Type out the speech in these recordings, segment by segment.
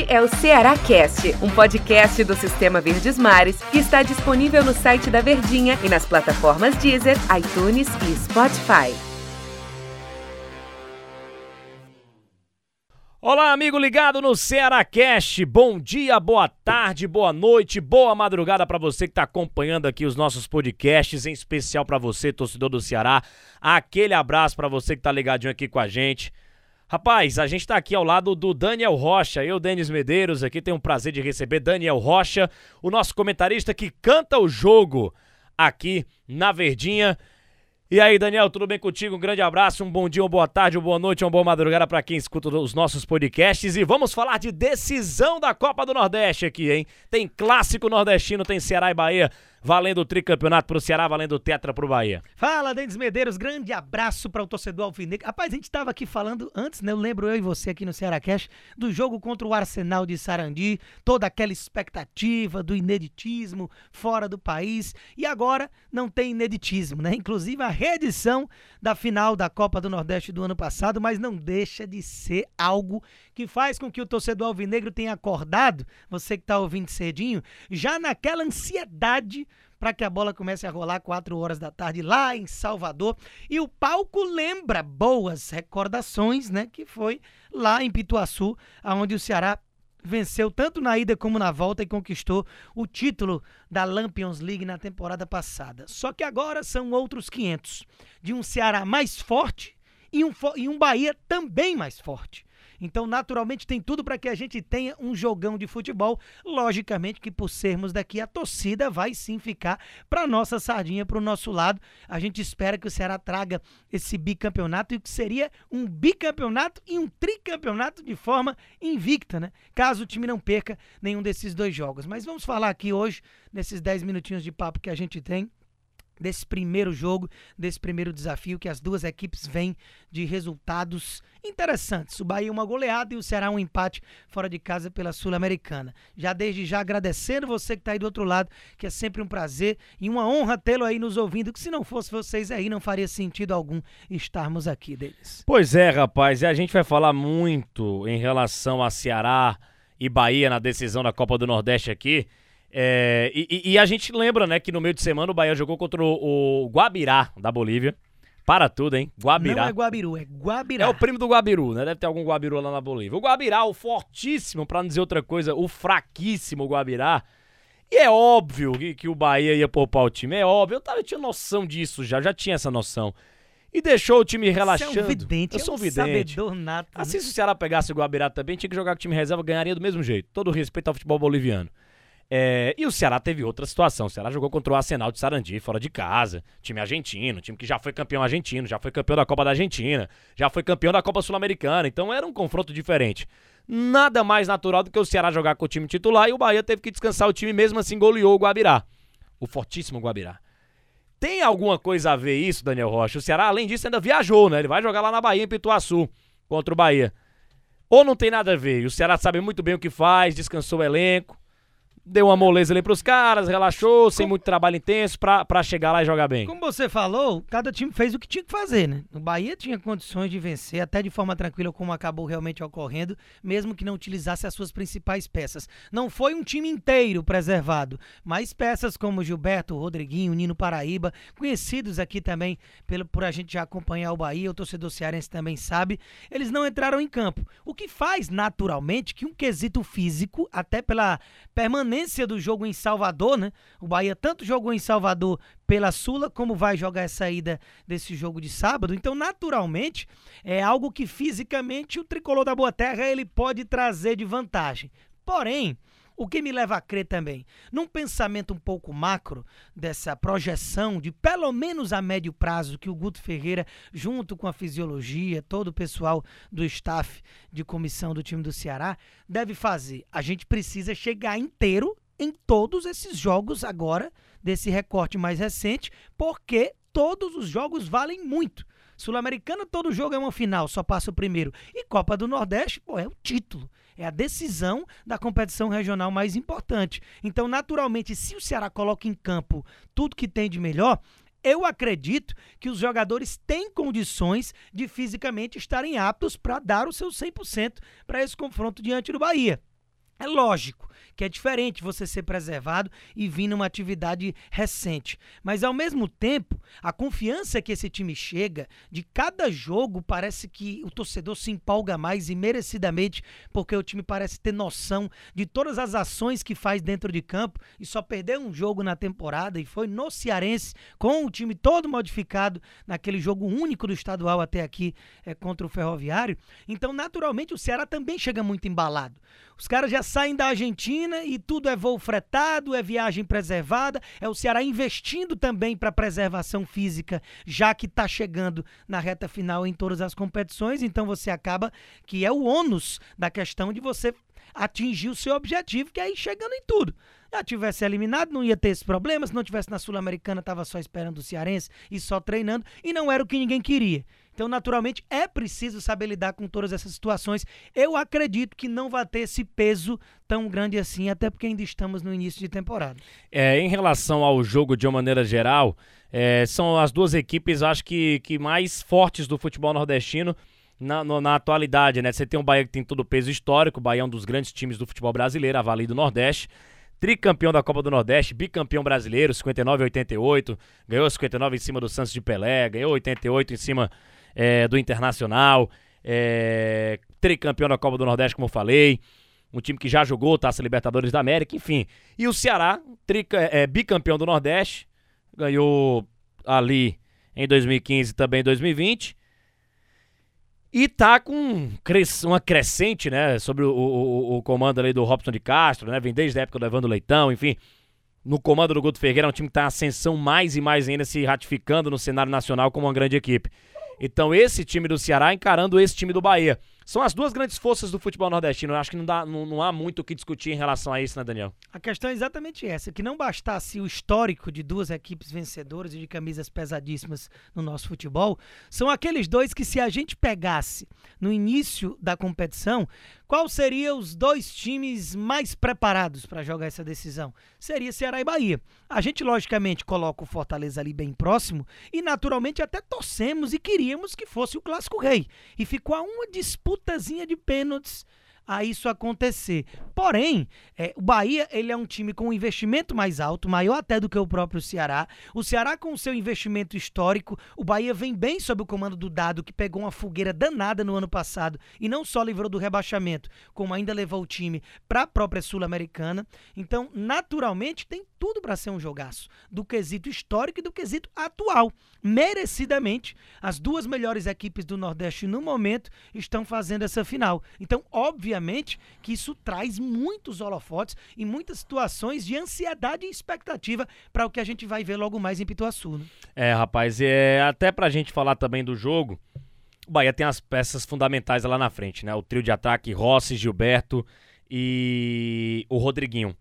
Este é o Ceará Cast, um podcast do Sistema Verdes Mares que está disponível no site da Verdinha e nas plataformas Deezer, iTunes e Spotify. Olá, amigo ligado no Ceará Cast. Bom dia, boa tarde, boa noite, boa madrugada para você que está acompanhando aqui os nossos podcasts, em especial para você, torcedor do Ceará. Aquele abraço para você que está ligadinho aqui com a gente. Rapaz, a gente está aqui ao lado do Daniel Rocha. Eu, Denis Medeiros, aqui tenho o prazer de receber Daniel Rocha, o nosso comentarista que canta o jogo aqui na Verdinha. E aí, Daniel, tudo bem contigo? Um grande abraço, um bom dia, uma boa tarde, uma boa noite, uma boa madrugada para quem escuta os nossos podcasts. E vamos falar de decisão da Copa do Nordeste aqui, hein? Tem clássico nordestino, tem Ceará e Bahia valendo o tricampeonato pro Ceará, valendo o tetra pro Bahia. Fala, Denis Medeiros, grande abraço para o torcedor alvinegro. Rapaz, a gente tava aqui falando antes, né? Eu lembro eu e você aqui no Ceará Cash do jogo contra o Arsenal de Sarandi, toda aquela expectativa do ineditismo fora do país. E agora não tem ineditismo, né? Inclusive a reedição da final da Copa do Nordeste do ano passado, mas não deixa de ser algo que faz com que o torcedor alvinegro tenha acordado, você que tá ouvindo cedinho, já naquela ansiedade para que a bola comece a rolar 4 horas da tarde lá em Salvador. E o palco lembra boas recordações, né? Que foi lá em Pituaçu, onde o Ceará venceu tanto na ida como na volta e conquistou o título da Lampions League na temporada passada. Só que agora são outros 500 de um Ceará mais forte e um, e um Bahia também mais forte. Então, naturalmente, tem tudo para que a gente tenha um jogão de futebol. Logicamente que por sermos daqui, a torcida vai sim ficar para nossa sardinha, para o nosso lado. A gente espera que o Ceará traga esse bicampeonato e que seria um bicampeonato e um tricampeonato de forma invicta, né? Caso o time não perca nenhum desses dois jogos. Mas vamos falar aqui hoje, nesses 10 minutinhos de papo que a gente tem, desse primeiro jogo, desse primeiro desafio, que as duas equipes vêm de resultados interessantes. O Bahia uma goleada e o Ceará um empate fora de casa pela Sul-Americana. Já desde já agradecendo você que está aí do outro lado, que é sempre um prazer e uma honra tê-lo aí nos ouvindo, que se não fosse vocês aí não faria sentido algum estarmos aqui deles. Pois é, rapaz, e a gente vai falar muito em relação a Ceará e Bahia na decisão da Copa do Nordeste aqui. É, e, e, a gente lembra, né, que no meio de semana o Bahia jogou contra o, o Guabirá, da Bolívia. Para tudo, hein? Guabirá. Não é Guabiru, é Guabirá. É o primo do Guabiru, né? Deve ter algum Guabiru lá na Bolívia. O Guabirá, o fortíssimo, para não dizer outra coisa, o fraquíssimo Guabirá. E é óbvio que, que o Bahia ia poupar o time, é óbvio. Eu, tava, eu tinha noção disso já, já tinha essa noção. E deixou o time relaxando. Você é um vidente, eu sou um é um vidente. nato. Assim, né? se o Ceará pegasse o Guabirá também, tinha que jogar com o time reserva, ganharia do mesmo jeito. Todo respeito ao futebol boliviano. É, e o Ceará teve outra situação. O Ceará jogou contra o Arsenal de Sarandi, fora de casa. Time argentino, time que já foi campeão argentino, já foi campeão da Copa da Argentina, já foi campeão da Copa Sul-Americana. Então era um confronto diferente. Nada mais natural do que o Ceará jogar com o time titular e o Bahia teve que descansar o time, mesmo assim goleou o Guabirá. O fortíssimo Guabirá. Tem alguma coisa a ver isso, Daniel Rocha? O Ceará, além disso, ainda viajou, né? Ele vai jogar lá na Bahia, em Pituaçu, contra o Bahia. Ou não tem nada a ver? O Ceará sabe muito bem o que faz, descansou o elenco deu uma moleza ali pros caras, relaxou, sem muito trabalho intenso pra, pra chegar lá e jogar bem. Como você falou, cada time fez o que tinha que fazer, né? O Bahia tinha condições de vencer, até de forma tranquila, como acabou realmente ocorrendo, mesmo que não utilizasse as suas principais peças. Não foi um time inteiro preservado, mas peças como Gilberto, Rodriguinho, Nino Paraíba, conhecidos aqui também pelo, por a gente já acompanhar o Bahia, o torcedor cearense também sabe, eles não entraram em campo. O que faz, naturalmente, que um quesito físico, até pela permanência permanência do jogo em Salvador, né? O Bahia tanto jogou em Salvador pela Sula, como vai jogar essa ida desse jogo de sábado. Então, naturalmente, é algo que fisicamente o tricolor da Boa Terra ele pode trazer de vantagem. Porém, o que me leva a crer também, num pensamento um pouco macro dessa projeção de pelo menos a médio prazo que o Guto Ferreira, junto com a fisiologia, todo o pessoal do staff de comissão do time do Ceará, deve fazer. A gente precisa chegar inteiro em todos esses jogos agora, desse recorte mais recente, porque todos os jogos valem muito. Sul-Americana, todo jogo é uma final, só passa o primeiro. E Copa do Nordeste, pô, é o título. É a decisão da competição regional mais importante. Então, naturalmente, se o Ceará coloca em campo tudo que tem de melhor, eu acredito que os jogadores têm condições de fisicamente estarem aptos para dar o seu 100% para esse confronto diante do Bahia. É lógico que é diferente você ser preservado e vir numa atividade recente. Mas ao mesmo tempo, a confiança que esse time chega, de cada jogo parece que o torcedor se empolga mais e merecidamente, porque o time parece ter noção de todas as ações que faz dentro de campo e só perdeu um jogo na temporada e foi no Cearense com o time todo modificado naquele jogo único do estadual até aqui é, contra o Ferroviário. Então, naturalmente, o Ceará também chega muito embalado. Os caras já saem da Argentina e tudo é voo fretado, é viagem preservada, é o Ceará investindo também para preservação física, já que está chegando na reta final em todas as competições, então você acaba que é o ônus da questão de você atingir o seu objetivo, que é ir chegando em tudo. Já tivesse eliminado, não ia ter esse problema. Se não tivesse na Sul-Americana, estava só esperando o Cearense e só treinando. E não era o que ninguém queria. Então, naturalmente, é preciso saber lidar com todas essas situações. Eu acredito que não vai ter esse peso tão grande assim, até porque ainda estamos no início de temporada. É, em relação ao jogo de uma maneira geral, é, são as duas equipes, acho que, que mais fortes do futebol nordestino. Na, no, na, atualidade, né? Você tem o Bahia que tem todo o peso histórico, o Bahia é um dos grandes times do futebol brasileiro, a Vale do Nordeste. Tricampeão da Copa do Nordeste, bicampeão brasileiro, 59 e 88, ganhou 59 em cima do Santos de Pelé, ganhou 88 em cima é, do Internacional, é, tricampeão da Copa do Nordeste, como eu falei. Um time que já jogou Taça Libertadores da América, enfim. E o Ceará, trica, é, bicampeão do Nordeste, ganhou ali em 2015 também em 2020. E tá com uma crescente, né, sobre o, o, o, comando ali do Robson de Castro, né, vem desde a época do Evandro Leitão, enfim. No comando do Guto Ferreira, é um time que tá em ascensão mais e mais ainda, se ratificando no cenário nacional como uma grande equipe. Então, esse time do Ceará encarando esse time do Bahia. São as duas grandes forças do futebol nordestino. Eu acho que não, dá, não, não há muito o que discutir em relação a isso, né, Daniel? A questão é exatamente essa: que não bastasse o histórico de duas equipes vencedoras e de camisas pesadíssimas no nosso futebol, são aqueles dois que, se a gente pegasse no início da competição, qual seriam os dois times mais preparados para jogar essa decisão? Seria Ceará e Bahia. A gente, logicamente, coloca o Fortaleza ali bem próximo e, naturalmente, até torcemos e queríamos que fosse o Clássico Rei. E ficou a uma disputazinha de pênaltis a isso acontecer. Porém, é, o Bahia ele é um time com um investimento mais alto, maior até do que o próprio Ceará. O Ceará com o seu investimento histórico, o Bahia vem bem sob o comando do Dado, que pegou uma fogueira danada no ano passado e não só livrou do rebaixamento, como ainda levou o time para a própria Sul-Americana. Então, naturalmente, tem tudo para ser um jogaço, do quesito histórico e do quesito atual. Merecidamente, as duas melhores equipes do Nordeste no momento estão fazendo essa final. Então, obviamente, obviamente que isso traz muitos holofotes e muitas situações de ansiedade e expectativa para o que a gente vai ver logo mais em Pituaçu. Né? É, rapaz, é, até pra gente falar também do jogo, o Bahia tem as peças fundamentais lá na frente, né? O trio de ataque, Rossi, Gilberto e o Rodriguinho.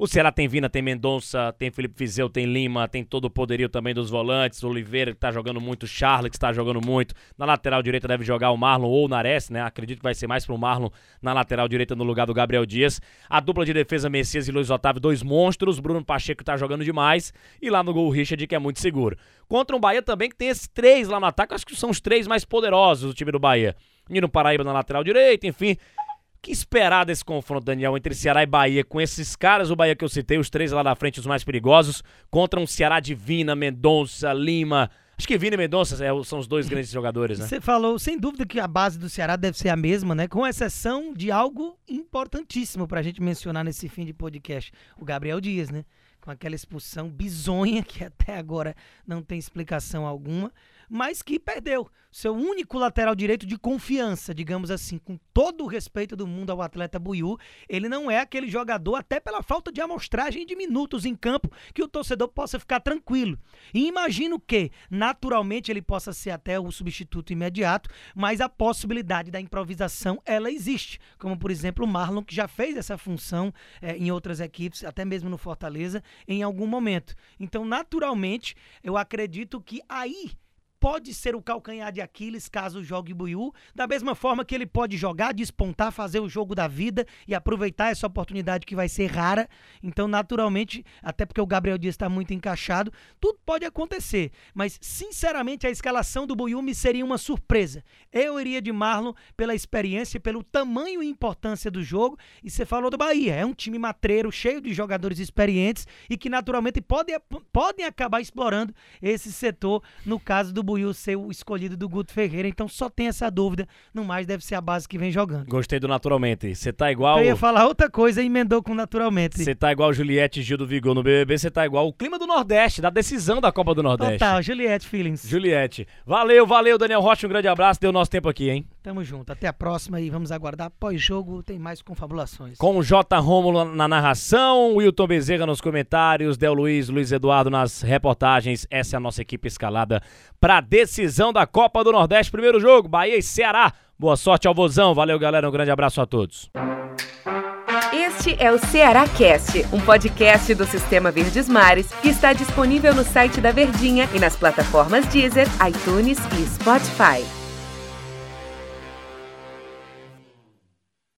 O Ceará tem Vina, tem Mendonça, tem Felipe Fizeu, tem Lima, tem todo o poderio também dos volantes. Oliveira que tá jogando muito, Charles que tá jogando muito. Na lateral direita deve jogar o Marlon ou o Nares, né? Acredito que vai ser mais pro Marlon na lateral direita no lugar do Gabriel Dias. A dupla de defesa Messias e Luiz Otávio, dois monstros. Bruno Pacheco tá jogando demais. E lá no gol o Richard que é muito seguro. Contra um Bahia também que tem esses três lá no ataque, acho que são os três mais poderosos do time do Bahia. Nino Paraíba na lateral direita, enfim que esperar desse confronto, Daniel, entre Ceará e Bahia, com esses caras, o Bahia que eu citei, os três lá na frente, os mais perigosos, contra um Ceará de Vina, Mendonça, Lima. Acho que Vina e Mendonça é, são os dois grandes jogadores, né? Você falou, sem dúvida, que a base do Ceará deve ser a mesma, né? Com exceção de algo importantíssimo pra gente mencionar nesse fim de podcast: o Gabriel Dias, né? Com aquela expulsão bizonha que até agora não tem explicação alguma mas que perdeu seu único lateral direito de confiança, digamos assim, com todo o respeito do mundo ao atleta Buiú, ele não é aquele jogador, até pela falta de amostragem de minutos em campo, que o torcedor possa ficar tranquilo. E imagino que, naturalmente, ele possa ser até o substituto imediato, mas a possibilidade da improvisação, ela existe. Como, por exemplo, o Marlon, que já fez essa função é, em outras equipes, até mesmo no Fortaleza, em algum momento. Então, naturalmente, eu acredito que aí pode ser o calcanhar de Aquiles caso jogue Buiú, da mesma forma que ele pode jogar, despontar, fazer o jogo da vida e aproveitar essa oportunidade que vai ser rara. Então, naturalmente, até porque o Gabriel Dias está muito encaixado, tudo pode acontecer. Mas, sinceramente, a escalação do Buiú me seria uma surpresa. Eu iria de Marlon pela experiência, pelo tamanho e importância do jogo. E você falou do Bahia, é um time matreiro, cheio de jogadores experientes e que naturalmente podem, podem acabar explorando esse setor, no caso do Buiu ser o escolhido do Guto Ferreira. Então só tem essa dúvida, no mais deve ser a base que vem jogando. Gostei do naturalmente. Você tá igual. Eu ia falar outra coisa e emendou com naturalmente. Você tá igual Juliette Gil do Vigor no BBB, você tá igual o clima do Nordeste, da decisão da Copa do Nordeste. Total, Juliette Feelings. Juliette. Valeu, valeu, Daniel Rocha, um grande abraço. Deu nosso tempo aqui, hein? Tamo junto. Até a próxima e vamos aguardar. Pós-jogo tem mais confabulações. Com o J. Rômulo na narração, Wilton Bezerra nos comentários, Del Luiz, Luiz Eduardo nas reportagens. Essa é a nossa equipe escalada para decisão da Copa do Nordeste. Primeiro jogo, Bahia e Ceará. Boa sorte ao Vozão. Valeu, galera. Um grande abraço a todos. Este é o Ceará Cast, um podcast do Sistema Verdes Mares que está disponível no site da Verdinha e nas plataformas Deezer, iTunes e Spotify.